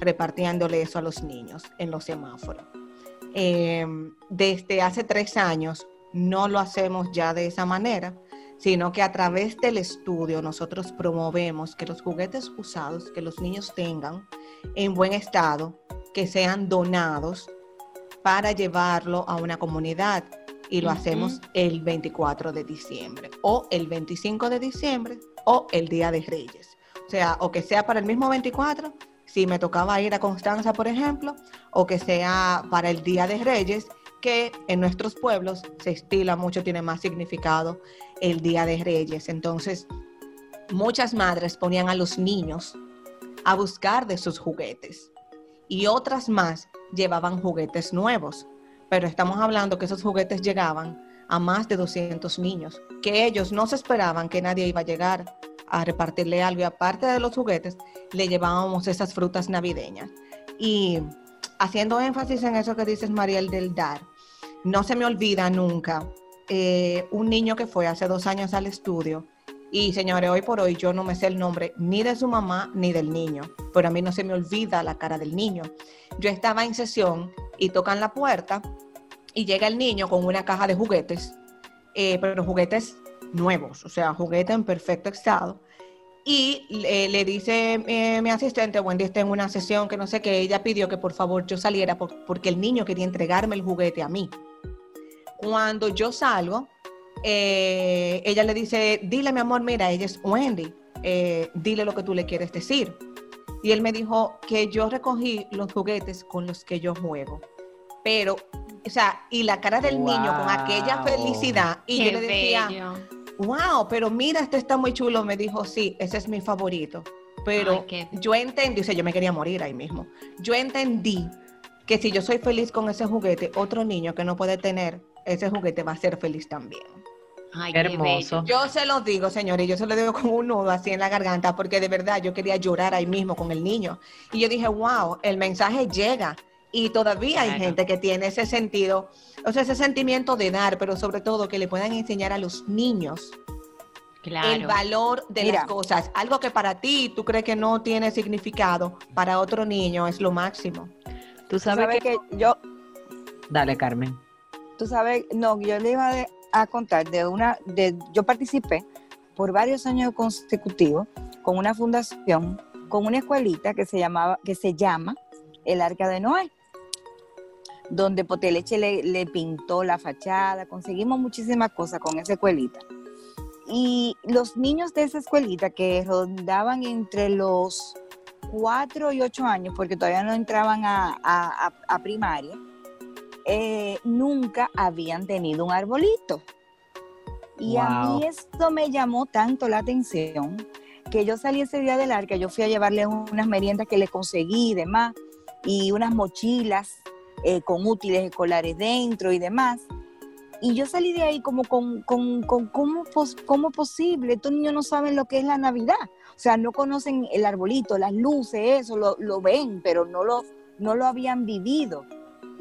[SPEAKER 1] repartiéndole eso a los niños en los semáforos. Eh, desde hace tres años no lo hacemos ya de esa manera, sino que a través del estudio nosotros promovemos que los juguetes usados que los niños tengan en buen estado, que sean donados para llevarlo a una comunidad y lo hacemos el 24 de diciembre o el 25 de diciembre o el Día de Reyes. O sea, o que sea para el mismo 24, si me tocaba ir a Constanza, por ejemplo, o que sea para el Día de Reyes, que en nuestros pueblos se estila mucho, tiene más significado el Día de Reyes. Entonces, muchas madres ponían a los niños a buscar de sus juguetes y otras más llevaban juguetes nuevos. Pero estamos hablando que esos juguetes llegaban a más de 200 niños, que ellos no se esperaban que nadie iba a llegar a repartirle algo y aparte de los juguetes, le llevábamos esas frutas navideñas. Y haciendo énfasis en eso que dices, Mariel, del dar, no se me olvida nunca eh, un niño que fue hace dos años al estudio y señores, hoy por hoy yo no me sé el nombre ni de su mamá ni del niño, pero a mí no se me olvida la cara del niño. Yo estaba en sesión y tocan la puerta y llega el niño con una caja de juguetes, eh, pero juguetes nuevos, o sea, juguetes en perfecto estado. Y le, dice eh, mi asistente, Wendy está en una sesión que no sé qué, ella pidió que por favor yo saliera por- porque el niño quería entregarme el juguete a mí. Cuando yo salgo, eh, ella le dice, dile mi amor, mira, ella es Wendy, eh, dile lo que tú le quieres decir. Y él me dijo que yo recogí los juguetes con los que yo juego, pero o sea, y la cara del niño con aquella felicidad. Y
[SPEAKER 3] Qué
[SPEAKER 1] yo le decía,
[SPEAKER 3] bello.
[SPEAKER 1] wow, pero mira, este está muy chulo. Me dijo, sí, ese es mi favorito. Pero
[SPEAKER 3] Ay,
[SPEAKER 1] yo entendí, o sea, yo me quería morir ahí mismo. Yo entendí que si yo soy feliz con ese juguete, otro niño que no puede tener ese juguete va a ser feliz también.
[SPEAKER 3] Ay,
[SPEAKER 2] Qué
[SPEAKER 3] qué
[SPEAKER 2] hermoso.
[SPEAKER 1] Yo se lo digo, señores, yo se lo digo con un nudo así en la garganta, porque de verdad yo quería llorar ahí mismo con el niño. Y yo dije, wow, el mensaje llega. Y todavía hay gente que tiene ese sentido, o sea, ese sentimiento de dar, pero sobre todo que le puedan enseñar a los niños el valor de
[SPEAKER 4] Mira.
[SPEAKER 1] las cosas. Algo que para ti tú crees que no tiene significado, para otro niño es lo máximo.
[SPEAKER 2] Tú
[SPEAKER 4] Tú
[SPEAKER 2] sabes que
[SPEAKER 4] yo,
[SPEAKER 2] Dale, Carmen.
[SPEAKER 4] tú sabes, no, yo le iba de- a contar de una, de, yo participé por varios años consecutivos con una fundación, con una escuelita que se llamaba, que se llama el Arca de Noé, donde Poteleche le, le pintó la fachada, conseguimos muchísimas cosas con esa escuelita. Y los niños de esa escuelita que rondaban entre los 4 y 8 años, porque todavía no entraban a- a primaria, eh, nunca habían tenido un arbolito. Y a mí esto me llamó tanto la atención que yo salí ese día del arca, yo fui a llevarle unas meriendas que le conseguí y demás, y unas mochilas eh, con útiles escolares dentro y demás. Y yo salí de ahí como con, con, con ¿cómo, pos- cómo posible, estos niños no saben lo que es la Navidad. O sea, no conocen el arbolito, las luces, eso, lo, lo ven, pero no lo, no lo habían vivido.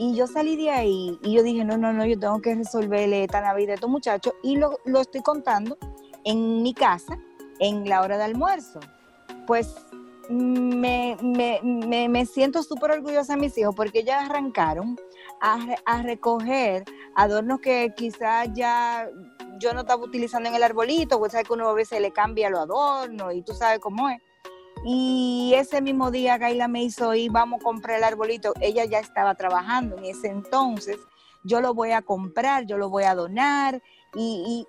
[SPEAKER 4] Y yo salí de ahí y yo dije, no, no, no, yo tengo que resolverle esta Navidad a estos muchachos y lo, lo estoy contando en mi casa en la hora de almuerzo. Pues me, me, me, me siento súper orgullosa de mis hijos porque ya arrancaron a, a recoger adornos que quizás ya yo no estaba utilizando en el arbolito, pues sabes que uno a veces le cambia los adornos y tú sabes cómo es. Y ese mismo día Gaila me hizo ir, vamos a comprar el arbolito. Ella ya estaba trabajando en ese entonces. Yo lo voy a comprar, yo lo voy a donar. Y,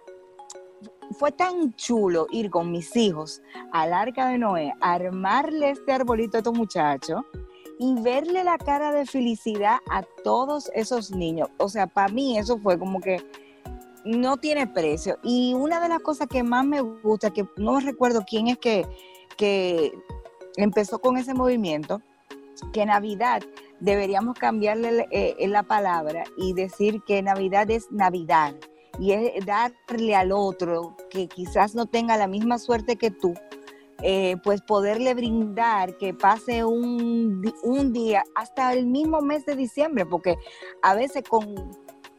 [SPEAKER 4] y fue tan chulo ir con mis hijos al arca de Noé, armarle este arbolito a estos muchachos y verle la cara de felicidad a todos esos niños. O sea, para mí eso fue como que no tiene precio. Y una de las cosas que más me gusta, que no recuerdo quién es que, que empezó con ese movimiento, que Navidad deberíamos cambiarle eh, la palabra y decir que Navidad es Navidad y es darle al otro que quizás no tenga la misma suerte que tú, eh, pues poderle brindar que pase un, un día hasta el mismo mes de diciembre, porque a veces con,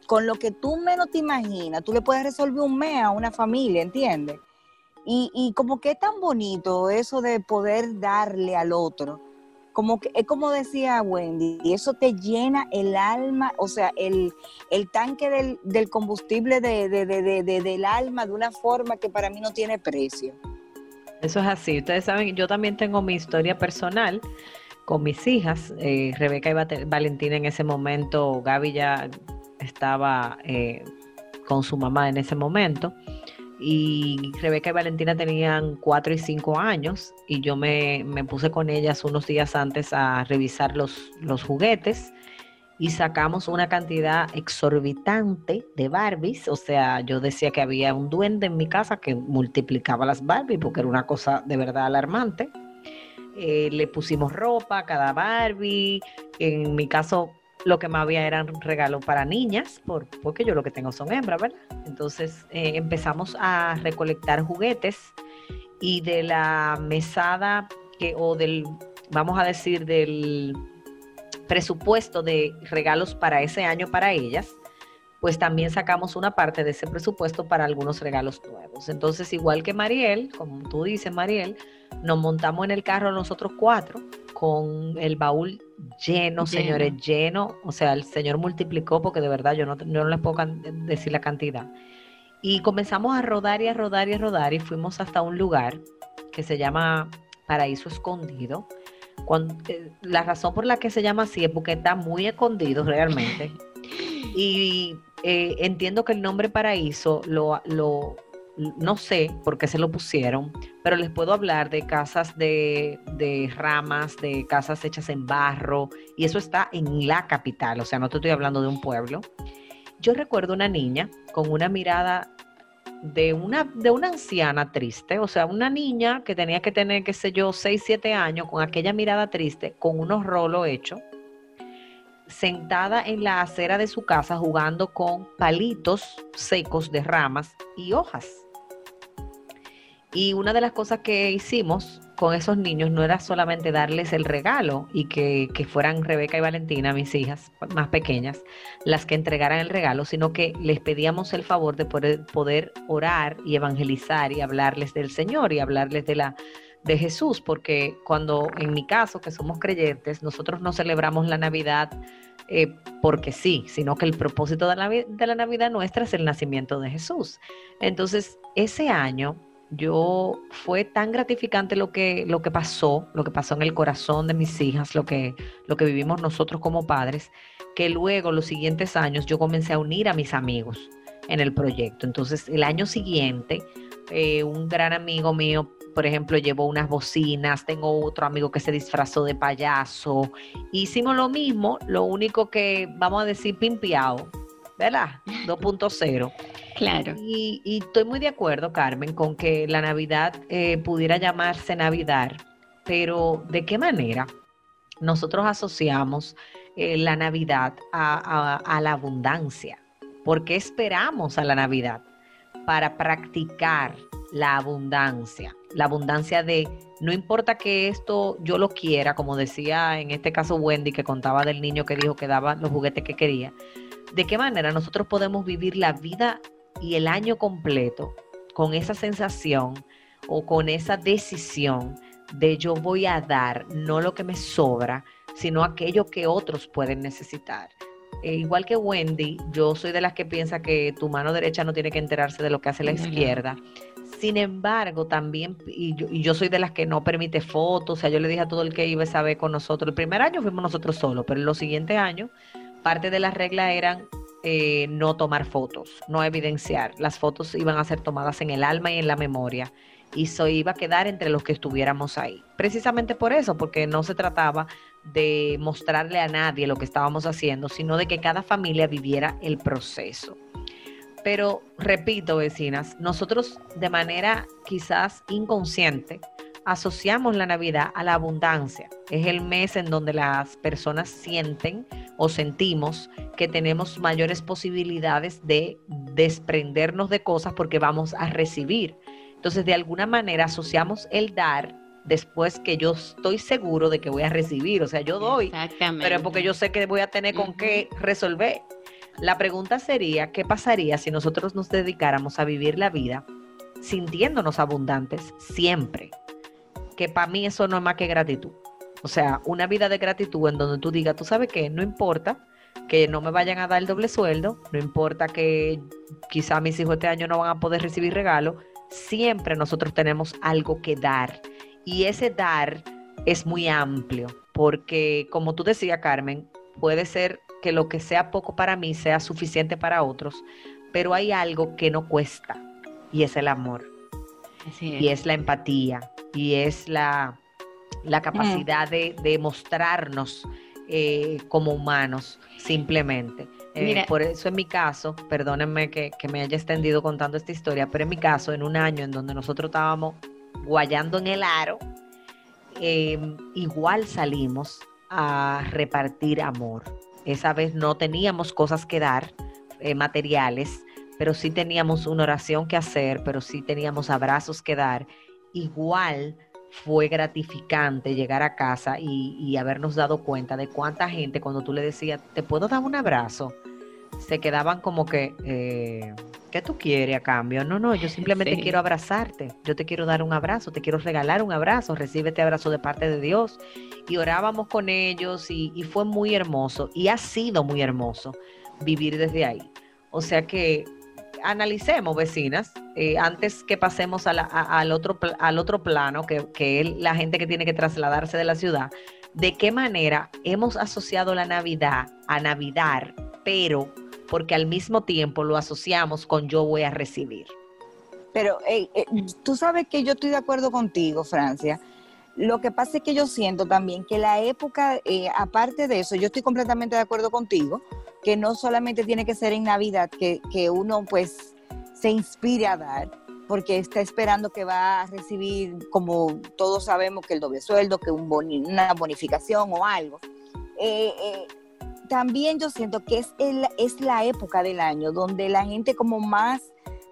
[SPEAKER 4] con lo que tú menos te imaginas, tú le puedes resolver un mes a una familia, ¿entiendes? Y, y como que es tan bonito eso de poder darle al otro. Como que es como decía Wendy, y eso te llena el alma, o sea, el, el tanque del, del combustible de, de- de- de- de- del alma de una forma que para mí no tiene precio.
[SPEAKER 2] Eso es así. Ustedes saben, yo también tengo mi historia personal con mis hijas, eh, Rebeca y Valentina en ese momento, Gaby ya estaba eh, con su mamá en ese momento, y Rebeca y Valentina tenían cuatro y cinco años, y yo me, me puse con ellas unos días antes a revisar los, los juguetes. Y sacamos una cantidad exorbitante de Barbies. O sea, yo decía que había un duende en mi casa que multiplicaba las Barbies porque era una cosa de verdad alarmante. Eh, le pusimos ropa a cada Barbie. En mi caso, lo que más había eran regalos para niñas, por- porque yo lo que tengo son hembras, ¿verdad? Entonces eh, empezamos a recolectar juguetes y de la mesada que, o del, vamos a decir, del presupuesto de regalos para ese año para ellas, pues también sacamos una parte de ese presupuesto para algunos regalos nuevos. Entonces, igual que Mariel, como tú dices, Mariel, nos montamos en el carro nosotros cuatro con el baúl lleno,
[SPEAKER 3] Lleno.
[SPEAKER 2] señores, lleno. O sea, el Señor multiplicó porque de verdad yo no, yo no les puedo decir la cantidad. Y comenzamos a rodar y a rodar y a rodar y fuimos hasta un lugar que se llama Paraíso Escondido. Cuando- eh, la razón por la que se llama así es porque está muy escondido realmente. Y eh, entiendo que el nombre paraíso lo, lo, no sé por qué se lo pusieron, pero les puedo hablar de casas de, de, ramas, de casas hechas en barro, y eso está en la capital, o sea, no te estoy hablando de un pueblo. Yo recuerdo una niña con una mirada de una, de una anciana triste, o sea, una niña que tenía que tener, qué sé yo, 6, 7 años, con aquella mirada triste, con unos rolos hechos, sentada en la acera de su casa jugando con palitos secos de ramas y hojas. Y una de las cosas que hicimos con esos niños no era solamente darles el regalo y que, fueran Rebeca y Valentina, mis hijas más pequeñas, las que entregaran el regalo, sino que les pedíamos el favor de poder, poder orar y evangelizar y hablarles del Señor y hablarles de la de Jesús, porque cuando en mi caso, que somos creyentes, nosotros no celebramos la Navidad eh, porque sí, sino que el propósito de la, de la Navidad nuestra es el nacimiento de Jesús. Entonces, ese año yo fue tan gratificante lo que, lo que pasó, lo que pasó en el corazón de mis hijas, lo que, lo que vivimos nosotros como padres, que luego los siguientes años yo comencé a unir a mis amigos en el proyecto. Entonces el año siguiente, eh, un gran amigo mío, por ejemplo, llevó unas bocinas, tengo otro amigo que se disfrazó de payaso. Hicimos lo mismo, lo único que vamos a decir pimpiado, ¿verdad? 2.0.
[SPEAKER 3] Claro.
[SPEAKER 2] Y, estoy muy de acuerdo, Carmen, con que la Navidad eh, pudiera llamarse Navidad, pero ¿de qué manera nosotros asociamos eh, la Navidad a, la abundancia? ¿Por qué esperamos a la Navidad? Para practicar la abundancia, la abundancia de no importa que esto yo lo quiera, como decía en este caso Wendy que contaba del niño que dijo que daba los juguetes que quería, de qué manera nosotros podemos vivir la vida y el año completo con esa sensación o con esa decisión de yo voy a dar no lo que me sobra, sino aquello que otros pueden necesitar. E igual que Wendy, yo soy de las que piensa que tu mano derecha no tiene que enterarse de lo que hace la izquierda. Sin embargo, también, y yo, y yo, soy de las que no permite fotos, o sea, yo le dije a todo el que iba a ver con nosotros, el primer año fuimos nosotros solos, pero en los siguientes años, parte de las reglas eran eh, no tomar fotos, no evidenciar. Las fotos iban a ser tomadas en el alma y en la memoria y eso iba a quedar entre los que estuviéramos ahí. Precisamente por eso, porque no se trataba de mostrarle a nadie lo que estábamos haciendo, sino de que cada familia viviera el proceso. Pero repito, vecinas, nosotros de manera quizás inconsciente asociamos la Navidad a la abundancia. Es el mes en donde las personas sienten o sentimos que tenemos mayores posibilidades de desprendernos de cosas porque vamos a recibir. Entonces, de alguna manera asociamos el dar después que yo estoy seguro de que voy a recibir. O sea, yo doy, pero es porque yo sé que voy a tener con qué resolver. La pregunta sería, ¿qué pasaría si nosotros nos dedicáramos a vivir la vida sintiéndonos abundantes siempre? Que para mí eso no es más que gratitud. O sea, una vida de gratitud en donde tú digas, tú sabes que no importa que no me vayan a dar el doble sueldo, no importa que quizá mis hijos este año no van a poder recibir regalo, siempre nosotros tenemos algo que dar. Y ese dar es muy amplio, porque como tú decías, Carmen, puede ser que lo que sea poco para mí sea suficiente para otros, pero hay algo que no cuesta, y es el amor, y es. la empatía, y es la, la capacidad de, de, mostrarnos eh, como humanos, simplemente. Eh, por eso en mi caso, perdónenme que, me haya extendido contando esta historia, pero en mi caso, en un año en donde nosotros estábamos guayando en el aro, em, igual salimos a repartir amor. Esa vez no teníamos cosas que dar, eh, materiales, pero sí teníamos una oración que hacer, pero sí teníamos abrazos que dar. Igual fue gratificante llegar a casa y, habernos dado cuenta de cuánta gente cuando tú le decías, ¿te puedo dar un abrazo? Se quedaban como que, eh, ¿qué tú quieres a cambio? No, no, yo simplemente quiero abrazarte, yo te quiero dar un abrazo, te quiero regalar un abrazo, recibe este abrazo de parte de Dios. Y orábamos con ellos y, y fue muy hermoso y ha sido muy hermoso vivir desde ahí. O sea que analicemos, vecinas, eh, antes que pasemos al, otro, al otro plano, que, que es la gente que tiene que trasladarse de la ciudad, de qué manera hemos asociado la Navidad a Navidad, pero porque al mismo tiempo lo asociamos con yo voy a recibir.
[SPEAKER 4] Pero eh, eh, tú sabes que yo estoy de acuerdo contigo, Francia. Lo que pasa es que yo siento también que la época, eh, aparte de eso, yo estoy completamente de acuerdo contigo, que no solamente tiene que ser en Navidad, que, que uno pues se inspire a dar, porque está esperando que va a recibir, como todos sabemos, que el doble sueldo, que un una bonificación o algo. También yo siento que es, el- es la época del año donde la gente como más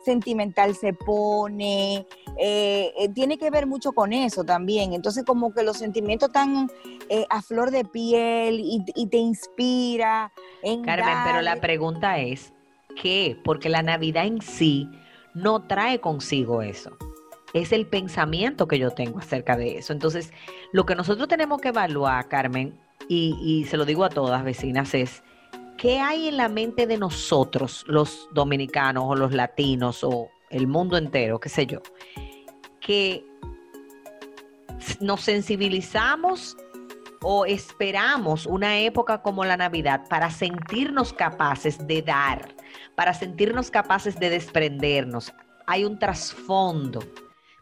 [SPEAKER 4] sentimental se pone, eh, eh, tiene que ver mucho con eso también. Entonces como que los sentimientos están eh, a flor de piel y, te inspira. En
[SPEAKER 2] Carmen, pero la pregunta es, ¿qué? Porque la Navidad en sí no trae consigo eso. Es el pensamiento que yo tengo acerca de eso. Entonces, lo que nosotros tenemos que evaluar, Carmen, y, se lo digo a todas vecinas, es qué hay en la mente de nosotros, los dominicanos o los latinos o el mundo entero, qué sé yo, que nos sensibilizamos o esperamos una época como la Navidad para sentirnos capaces de dar, para sentirnos capaces de desprendernos. Hay un trasfondo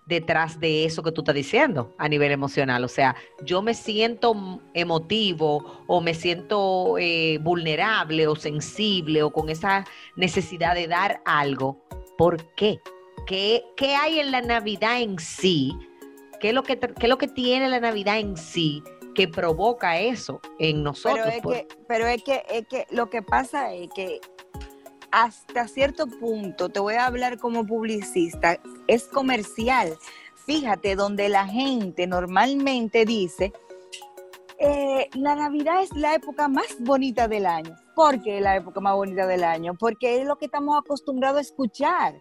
[SPEAKER 2] detrás de eso que tú estás diciendo a nivel emocional. O sea, yo me siento emotivo o me siento eh, vulnerable o sensible o con esa necesidad de dar algo. ¿Por qué? ¿Qué, qué hay en la Navidad en sí? ¿Qué es, lo que, qué es lo que tiene la Navidad en sí que provoca eso en nosotros?
[SPEAKER 4] Pero es, que, pero es que, es que lo que pasa es que hasta cierto punto, te voy a hablar como publicista, es comercial. Fíjate, donde la gente normalmente dice, eh, la Navidad es la época más bonita del año. ¿Por qué la época más bonita del año? Porque es lo que estamos acostumbrados a escuchar,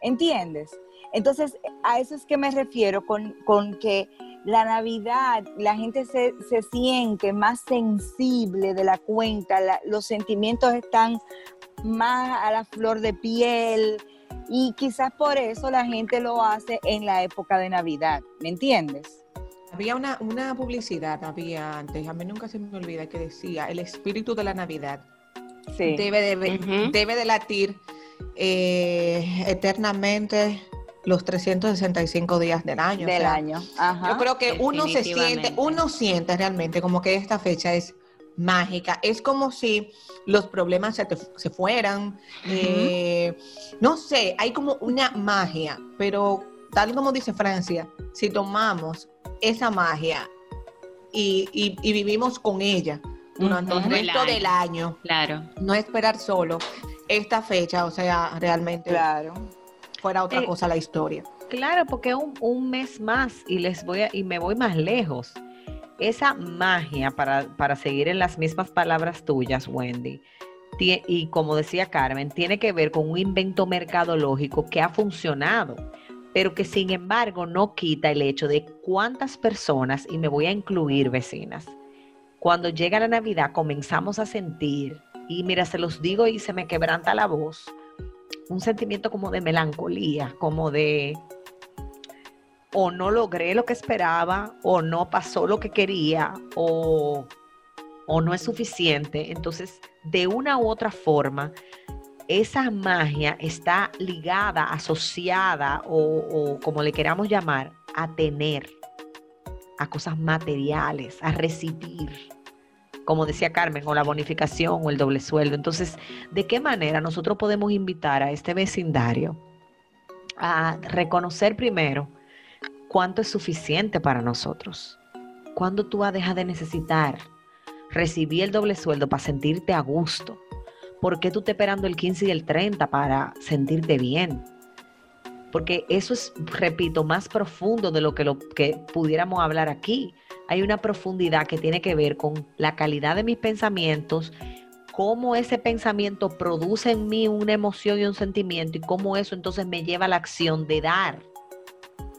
[SPEAKER 4] ¿entiendes? Entonces, a eso es que me refiero con, con que la Navidad, la gente se, se siente más sensible de la cuenta, los sentimientos están más a la flor de piel y quizás por eso la gente lo hace en la época de Navidad, ¿me entiendes?
[SPEAKER 1] Había una, una publicidad, había antes, a mí nunca se me olvida, que decía, el espíritu de la Navidad
[SPEAKER 4] Sí.
[SPEAKER 1] debe, de, debe de latir eh, eternamente los 365 días del año. o
[SPEAKER 4] del
[SPEAKER 1] sea,
[SPEAKER 4] año. Ajá.
[SPEAKER 1] Yo creo que uno se siente, uno siente realmente como que esta fecha es mágica. Es como si los problemas se, te- se fueran. eh, no sé, hay como una magia, pero tal como dice Francia, si tomamos esa magia y, y- y vivimos con ella durante el
[SPEAKER 3] El
[SPEAKER 1] resto
[SPEAKER 3] año.
[SPEAKER 1] del año,
[SPEAKER 3] Claro.
[SPEAKER 1] no esperar solo esta fecha, o sea, realmente
[SPEAKER 4] Claro.
[SPEAKER 1] fuera otra
[SPEAKER 2] Eh,
[SPEAKER 1] cosa la historia.
[SPEAKER 2] Claro, porque un, un mes más y les voy a- y me voy más lejos. Esa magia, para, para seguir en las mismas palabras tuyas, Wendy, y como decía Carmen, tiene que ver con un invento mercadológico que ha funcionado, pero que sin embargo no quita el hecho de cuántas personas, y me voy a incluir vecinas, cuando llega la Navidad comenzamos a sentir, y mira, se los digo y se me quebranta la voz, un sentimiento como de melancolía, como de o no logré lo que esperaba, o no pasó lo que quería, o, o no es suficiente. Entonces, de una u otra forma, esa magia está ligada, asociada, o, o como le queramos llamar, a tener, a cosas materiales, a recibir. Como decía Carmen, o la bonificación o el doble sueldo. Entonces, ¿de qué manera nosotros podemos invitar a este vecindario a reconocer primero cuánto es suficiente para nosotros? ¿Cuándo tú vas a de necesitar recibir el doble sueldo para sentirte a gusto? ¿Por qué tú estás esperando el 15 y el 30 para sentirte bien? Porque eso es, repito, más profundo de lo que, lo que pudiéramos hablar aquí. Hay una profundidad que tiene que ver con la calidad de mis pensamientos, cómo ese pensamiento produce en mí una emoción y un sentimiento y cómo eso entonces me lleva a la acción de dar.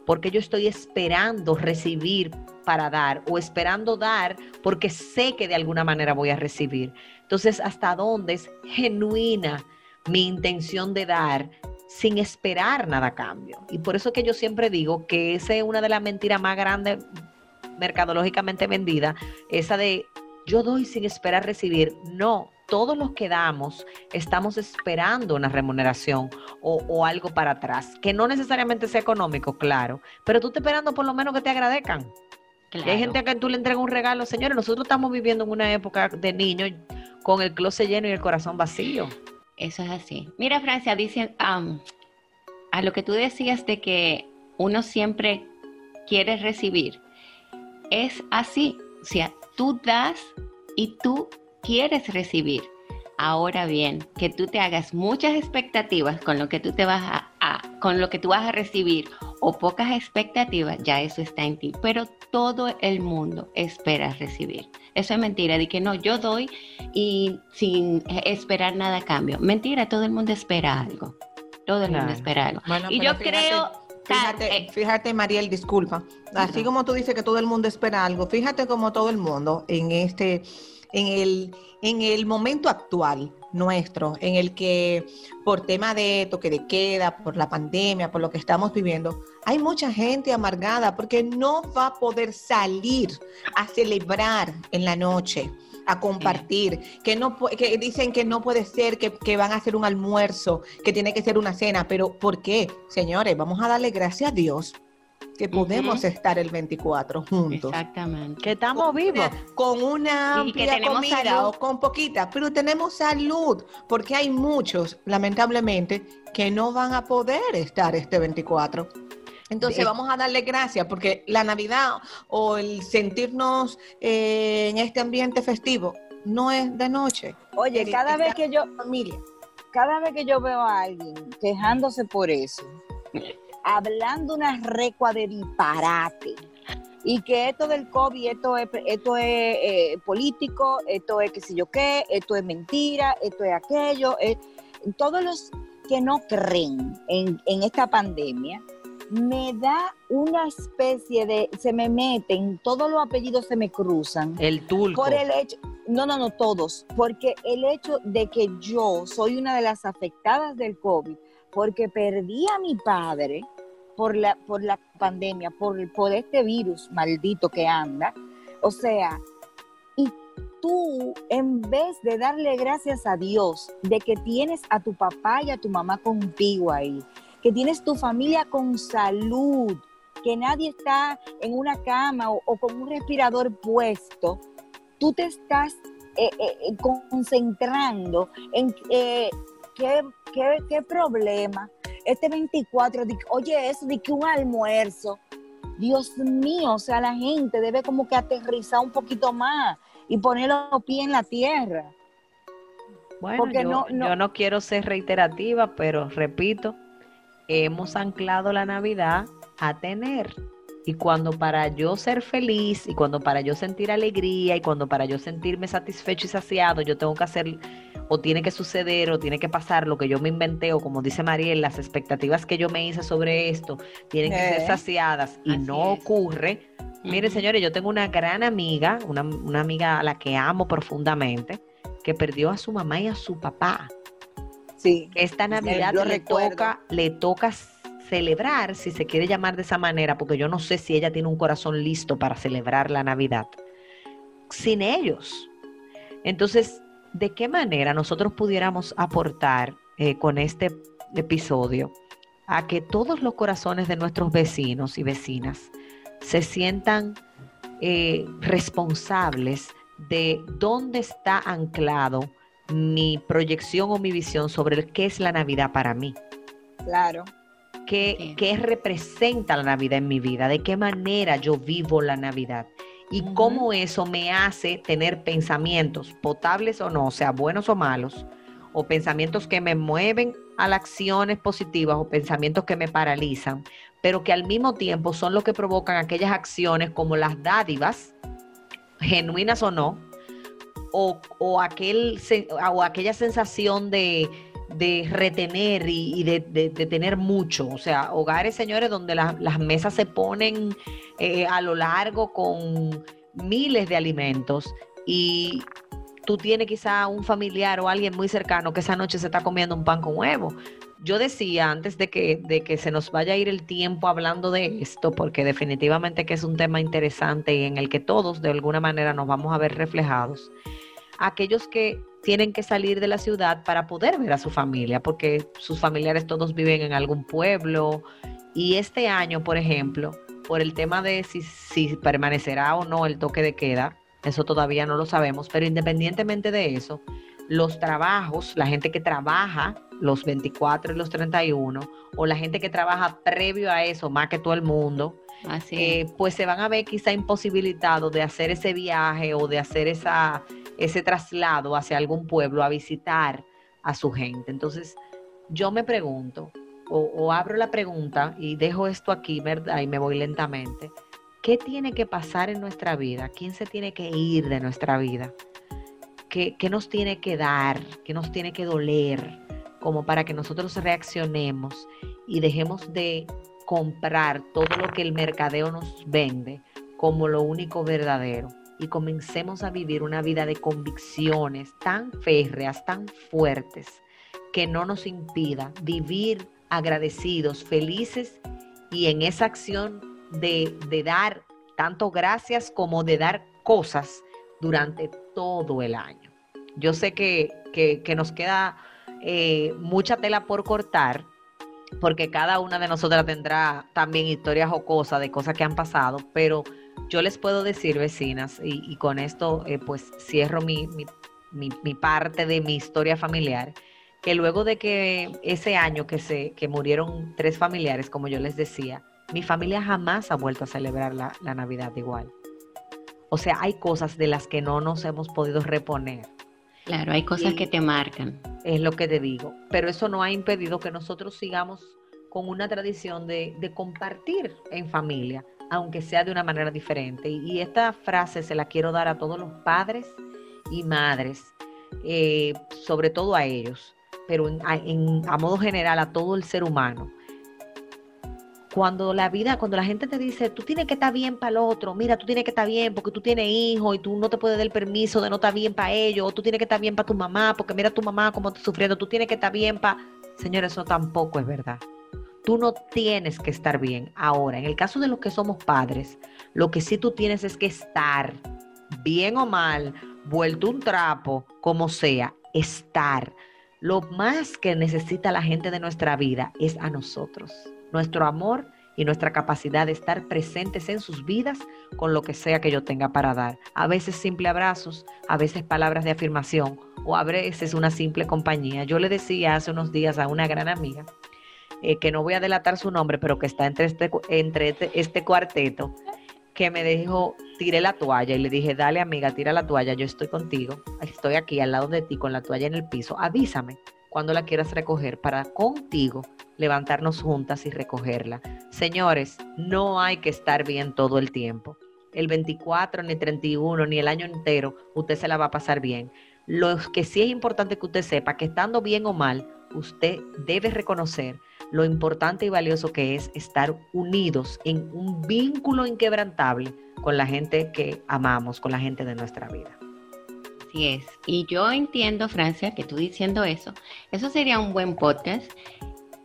[SPEAKER 2] Porque yo estoy esperando recibir para dar o esperando dar porque sé que de alguna manera voy a recibir. Entonces, ¿hasta dónde es genuina mi intención de dar sin esperar nada a cambio? Y por eso que yo siempre digo que esa es una de las mentiras más grandes mercadológicamente vendida, esa de yo doy sin esperar recibir. No, todos los que damos estamos esperando una remuneración o, o algo para atrás, que no necesariamente sea económico, claro, pero tú estás esperando por lo menos que te agradezcan. Y hay
[SPEAKER 3] Claro.
[SPEAKER 2] gente a que tú le entregas un regalo. Señores, nosotros estamos viviendo en una época de niños con el closet lleno y el corazón vacío.
[SPEAKER 3] Eso es así. Mira, Francia, dice am, a lo que tú decías de que uno siempre quiere recibir. Es así. O sea, tú das y tú quieres recibir. Ahora bien, que tú te hagas muchas expectativas con lo que tú te vas a, a- con lo que tú vas a recibir o pocas expectativas, ya eso está en ti. Pero todo el mundo espera recibir. Eso es mentira, de que no, yo doy y sin esperar nada a cambio. Mentira, todo el mundo espera algo. Todo el
[SPEAKER 2] Claro.
[SPEAKER 3] mundo espera algo.
[SPEAKER 1] Bueno,
[SPEAKER 3] y yo
[SPEAKER 1] fíjate-
[SPEAKER 3] creo,
[SPEAKER 1] Fíjate,
[SPEAKER 3] eh,
[SPEAKER 1] fíjate, Mariel, disculpa. Así como tú dices que todo el mundo espera algo, fíjate como todo el mundo en este, en el, en el momento actual nuestro, en el que por tema de toque de queda, por la pandemia, por lo que estamos viviendo, hay mucha gente amargada porque no va a poder salir a celebrar en la noche, a compartir, que no que dicen que no puede ser, que, que van a hacer un almuerzo, que tiene que ser una cena, pero ¿por qué? Señores, vamos a darle gracias a Dios que podemos estar el 24 juntos.
[SPEAKER 3] exactamente.
[SPEAKER 2] Que estamos vivos.
[SPEAKER 1] Con una
[SPEAKER 3] Y que
[SPEAKER 1] amplia
[SPEAKER 3] tenemos
[SPEAKER 1] comida
[SPEAKER 3] salud.
[SPEAKER 1] o con poquita, pero tenemos salud, porque hay muchos, lamentablemente, que no van a poder estar este 24. Entonces
[SPEAKER 2] De-
[SPEAKER 1] vamos a darle gracias porque la Navidad o el sentirnos eh, en este ambiente festivo no es de noche.
[SPEAKER 4] Oye,
[SPEAKER 1] El
[SPEAKER 4] cada vez que yo,
[SPEAKER 1] familia.
[SPEAKER 4] cada vez que yo veo a alguien quejándose por eso, hablando una recua de disparate, y que esto del COVID, esto es, esto es eh, político, esto es qué sé yo qué, esto es mentira, esto es aquello, eh, todos los que no creen en, en esta pandemia, me da una especie de, se me meten, todos los apellidos se me cruzan.
[SPEAKER 2] El tulco.
[SPEAKER 4] Por el hecho, no, no, no, todos, porque el hecho de que yo soy una de las afectadas del COVID, porque perdí a mi padre por la, por la pandemia, por, por este virus maldito que anda, o sea, y tú, en vez de darle gracias a Dios de que tienes a tu papá y a tu mamá contigo ahí, que tienes tu familia con salud, que nadie está en una cama o, o con un respirador puesto, tú te estás eh, eh, concentrando en eh, qué, qué- qué problema. Este 24, di- oye, eso de que un almuerzo. Dios mío, o sea, la gente debe como que aterrizar un poquito más y poner los pies en la tierra.
[SPEAKER 2] Bueno,
[SPEAKER 4] Porque
[SPEAKER 2] yo,
[SPEAKER 4] no- no-
[SPEAKER 2] yo no quiero ser reiterativa, pero repito, hemos anclado la Navidad a tener. Y cuando para yo ser feliz, y cuando para yo sentir alegría, y cuando para yo sentirme satisfecho y saciado, yo tengo que hacer, o tiene que suceder, o tiene que pasar lo que yo me inventé, o como dice Mariel, las expectativas que yo me hice sobre esto, tienen que ser
[SPEAKER 1] Eh.
[SPEAKER 2] saciadas, y no
[SPEAKER 3] es.
[SPEAKER 2] ocurre. Miren,
[SPEAKER 3] Ujú.
[SPEAKER 2] señores, yo tengo una gran amiga, una, una amiga a la que amo profundamente, que perdió a su mamá y a su papá.
[SPEAKER 4] Sí.
[SPEAKER 2] Esta Navidad le
[SPEAKER 4] recuerdo.
[SPEAKER 2] toca, le toca celebrar, si se quiere llamar de esa manera, porque yo no sé si ella tiene un corazón listo para celebrar la Navidad, sin ellos. Entonces, ¿de qué manera nosotros pudiéramos aportar eh, con este episodio a que todos los corazones de nuestros vecinos y vecinas se sientan eh, responsables de dónde está anclado mi proyección o mi visión sobre qué es la Navidad para mí?
[SPEAKER 4] Claro.
[SPEAKER 2] ¿Qué, representa la Navidad en mi vida? ¿De qué manera yo vivo la Navidad? Y cómo eso me hace tener pensamientos, potables o no, o sea, buenos o malos, o pensamientos que me mueven a las acciones positivas o pensamientos que me paralizan, pero que al mismo tiempo son los que provocan aquellas acciones como las dádivas, genuinas o no, o, o aquel, o aquella sensación de, de retener y, de, tener mucho. O sea, hogares, señores, donde la- las mesas se ponen eh, a lo largo con miles de alimentos y tú tienes quizá un familiar o alguien muy cercano que esa noche se está comiendo un pan con huevo. Yo decía antes de que, de que se nos vaya a ir el tiempo hablando de esto, porque definitivamente que es un tema interesante y en el que todos de alguna manera nos vamos a ver reflejados, aquellos que tienen que salir de la ciudad para poder ver a su familia, porque sus familiares todos viven en algún pueblo. Y este año, por ejemplo, por el tema de si, si permanecerá o no el toque de queda, eso todavía no lo sabemos, pero independientemente de eso, los trabajos, la gente que trabaja los 24 y los 31, o la gente que trabaja previo a eso, más que todo el mundo,
[SPEAKER 3] Así
[SPEAKER 2] eh, pues se van a ver quizá imposibilitados de hacer ese viaje o de hacer esa, ese traslado hacia algún pueblo a visitar a su gente. Entonces, yo me pregunto, o, abro la pregunta y dejo esto aquí, ¿verdad? Me voy lentamente. ¿Qué tiene que pasar en nuestra vida? ¿Quién se tiene que ir de nuestra vida? ¿Qué, qué nos tiene que dar? ¿Qué nos tiene que doler? Como para que nosotros reaccionemos y dejemos de comprar todo lo que el mercadeo nos vende como lo único verdadero y comencemos a vivir una vida de convicciones tan férreas, tan fuertes, que no nos impida vivir agradecidos, felices y en esa acción de, de dar tanto gracias como de dar cosas durante todo el año. Yo sé que, que, nos queda eh, mucha tela por cortar, porque cada una de nosotras tendrá también historias o cosas de cosas que han pasado, pero yo les puedo decir, vecinas, y, y con esto eh, pues cierro mi, mi, mi, mi parte de mi historia familiar, que luego de que ese año que, se, que murieron tres familiares, como yo les decía, mi familia jamás ha vuelto a celebrar la, la Navidad igual. O sea, hay cosas de las que no nos hemos podido reponer.
[SPEAKER 3] Claro, hay cosas
[SPEAKER 2] Y-
[SPEAKER 3] que te marcan.
[SPEAKER 2] Es lo que te digo. Pero eso no ha impedido que nosotros sigamos con una tradición de, de compartir en familia, aunque sea de una manera diferente. Y, esta frase se la quiero dar a todos los padres y madres, eh, sobre todo a ellos, pero a, modo general a todo el ser humano. Cuando la vida, cuando la gente te dice, tú tienes que estar bien para el otro, mira, tú tienes que estar bien porque tú tienes hijos y tú no te puedes dar permiso de no estar bien para ellos, o tú tienes que estar bien para tu mamá, porque mira tu mamá cómo está sufriendo, tú tienes que estar bien para... Señores, eso tampoco es verdad. Tú no tienes que estar bien. Ahora, en el caso de los que somos padres, lo que sí tú tienes es que estar, bien o mal, vuelto un trapo, como sea, estar. Lo más que necesita la gente de nuestra vida es a nosotros, nuestro amor y nuestra capacidad de estar presentes en sus vidas con lo que sea que yo tenga para dar. A veces simple abrazos, a veces palabras de afirmación o a veces una simple compañía. Yo le decía hace unos días a una gran amiga, eh, que no voy a delatar su nombre, pero que está entre este, entre este, este cuarteto, que me dijo, tiré la toalla y le dije, dale amiga, tira la toalla, yo estoy contigo, estoy aquí al lado de ti con la toalla en el piso, avísame cuando la quieras recoger para contigo levantarnos juntas y recogerla. Señores, no hay que estar bien todo el tiempo. El 24, ni 31, ni el año entero, usted se la va a pasar bien. Lo que sí es importante que usted sepa que estando bien o mal, usted debe reconocer lo importante y valioso que es estar unidos en un vínculo inquebrantable con la gente que amamos, con la gente de nuestra vida.
[SPEAKER 3] Así es. Y yo entiendo, Francia, que tú diciendo eso, eso sería un buen podcast.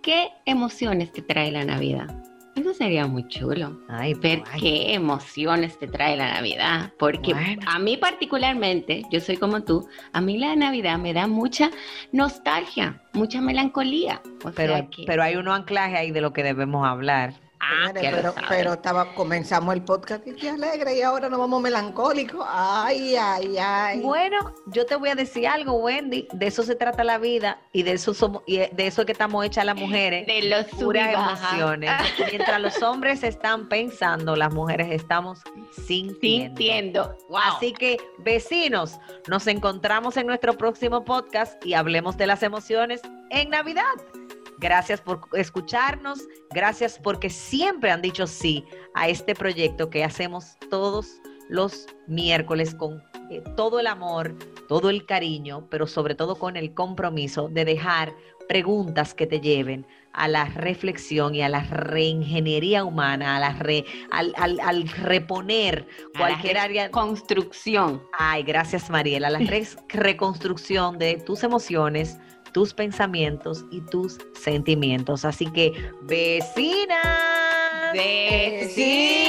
[SPEAKER 3] ¿Qué emociones te trae la Navidad? Eso sería muy chulo.
[SPEAKER 2] Ay,
[SPEAKER 3] Ver qué emociones te trae la Navidad. Porque
[SPEAKER 2] Bueno.
[SPEAKER 3] a mí particularmente, yo soy como tú, a mí la Navidad me da mucha nostalgia, mucha melancolía. O
[SPEAKER 2] Pero,
[SPEAKER 3] sea que-
[SPEAKER 2] pero hay un anclaje ahí de lo que debemos hablar.
[SPEAKER 3] Ah,
[SPEAKER 1] Señores, pero, pero estaba, comenzamos el podcast y qué alegre y ahora nos vamos melancólicos. Ay, ay, ay.
[SPEAKER 2] Bueno, yo te voy a decir algo, Wendy. De eso se trata la vida y de eso somos y de eso es que estamos hechas las mujeres.
[SPEAKER 3] de los
[SPEAKER 2] Puras emociones. Mientras los hombres están pensando, las mujeres estamos sintiendo.
[SPEAKER 3] Sintiendo. Wow.
[SPEAKER 2] Así que, vecinos, nos encontramos en nuestro próximo podcast y hablemos de las emociones en Navidad. Gracias por escucharnos, gracias porque siempre han dicho sí a este proyecto que hacemos todos los miércoles con eh, todo el amor, todo el cariño, pero sobre todo con el compromiso de dejar preguntas que te lleven a la reflexión y a la reingeniería humana, a la re- al, al- al reponer
[SPEAKER 3] A la
[SPEAKER 2] cualquier área
[SPEAKER 3] Construcción.
[SPEAKER 2] Ay, gracias Mariela. La re- reconstrucción de tus emociones, tus pensamientos y tus sentimientos. Así que, vecina,
[SPEAKER 3] vecina.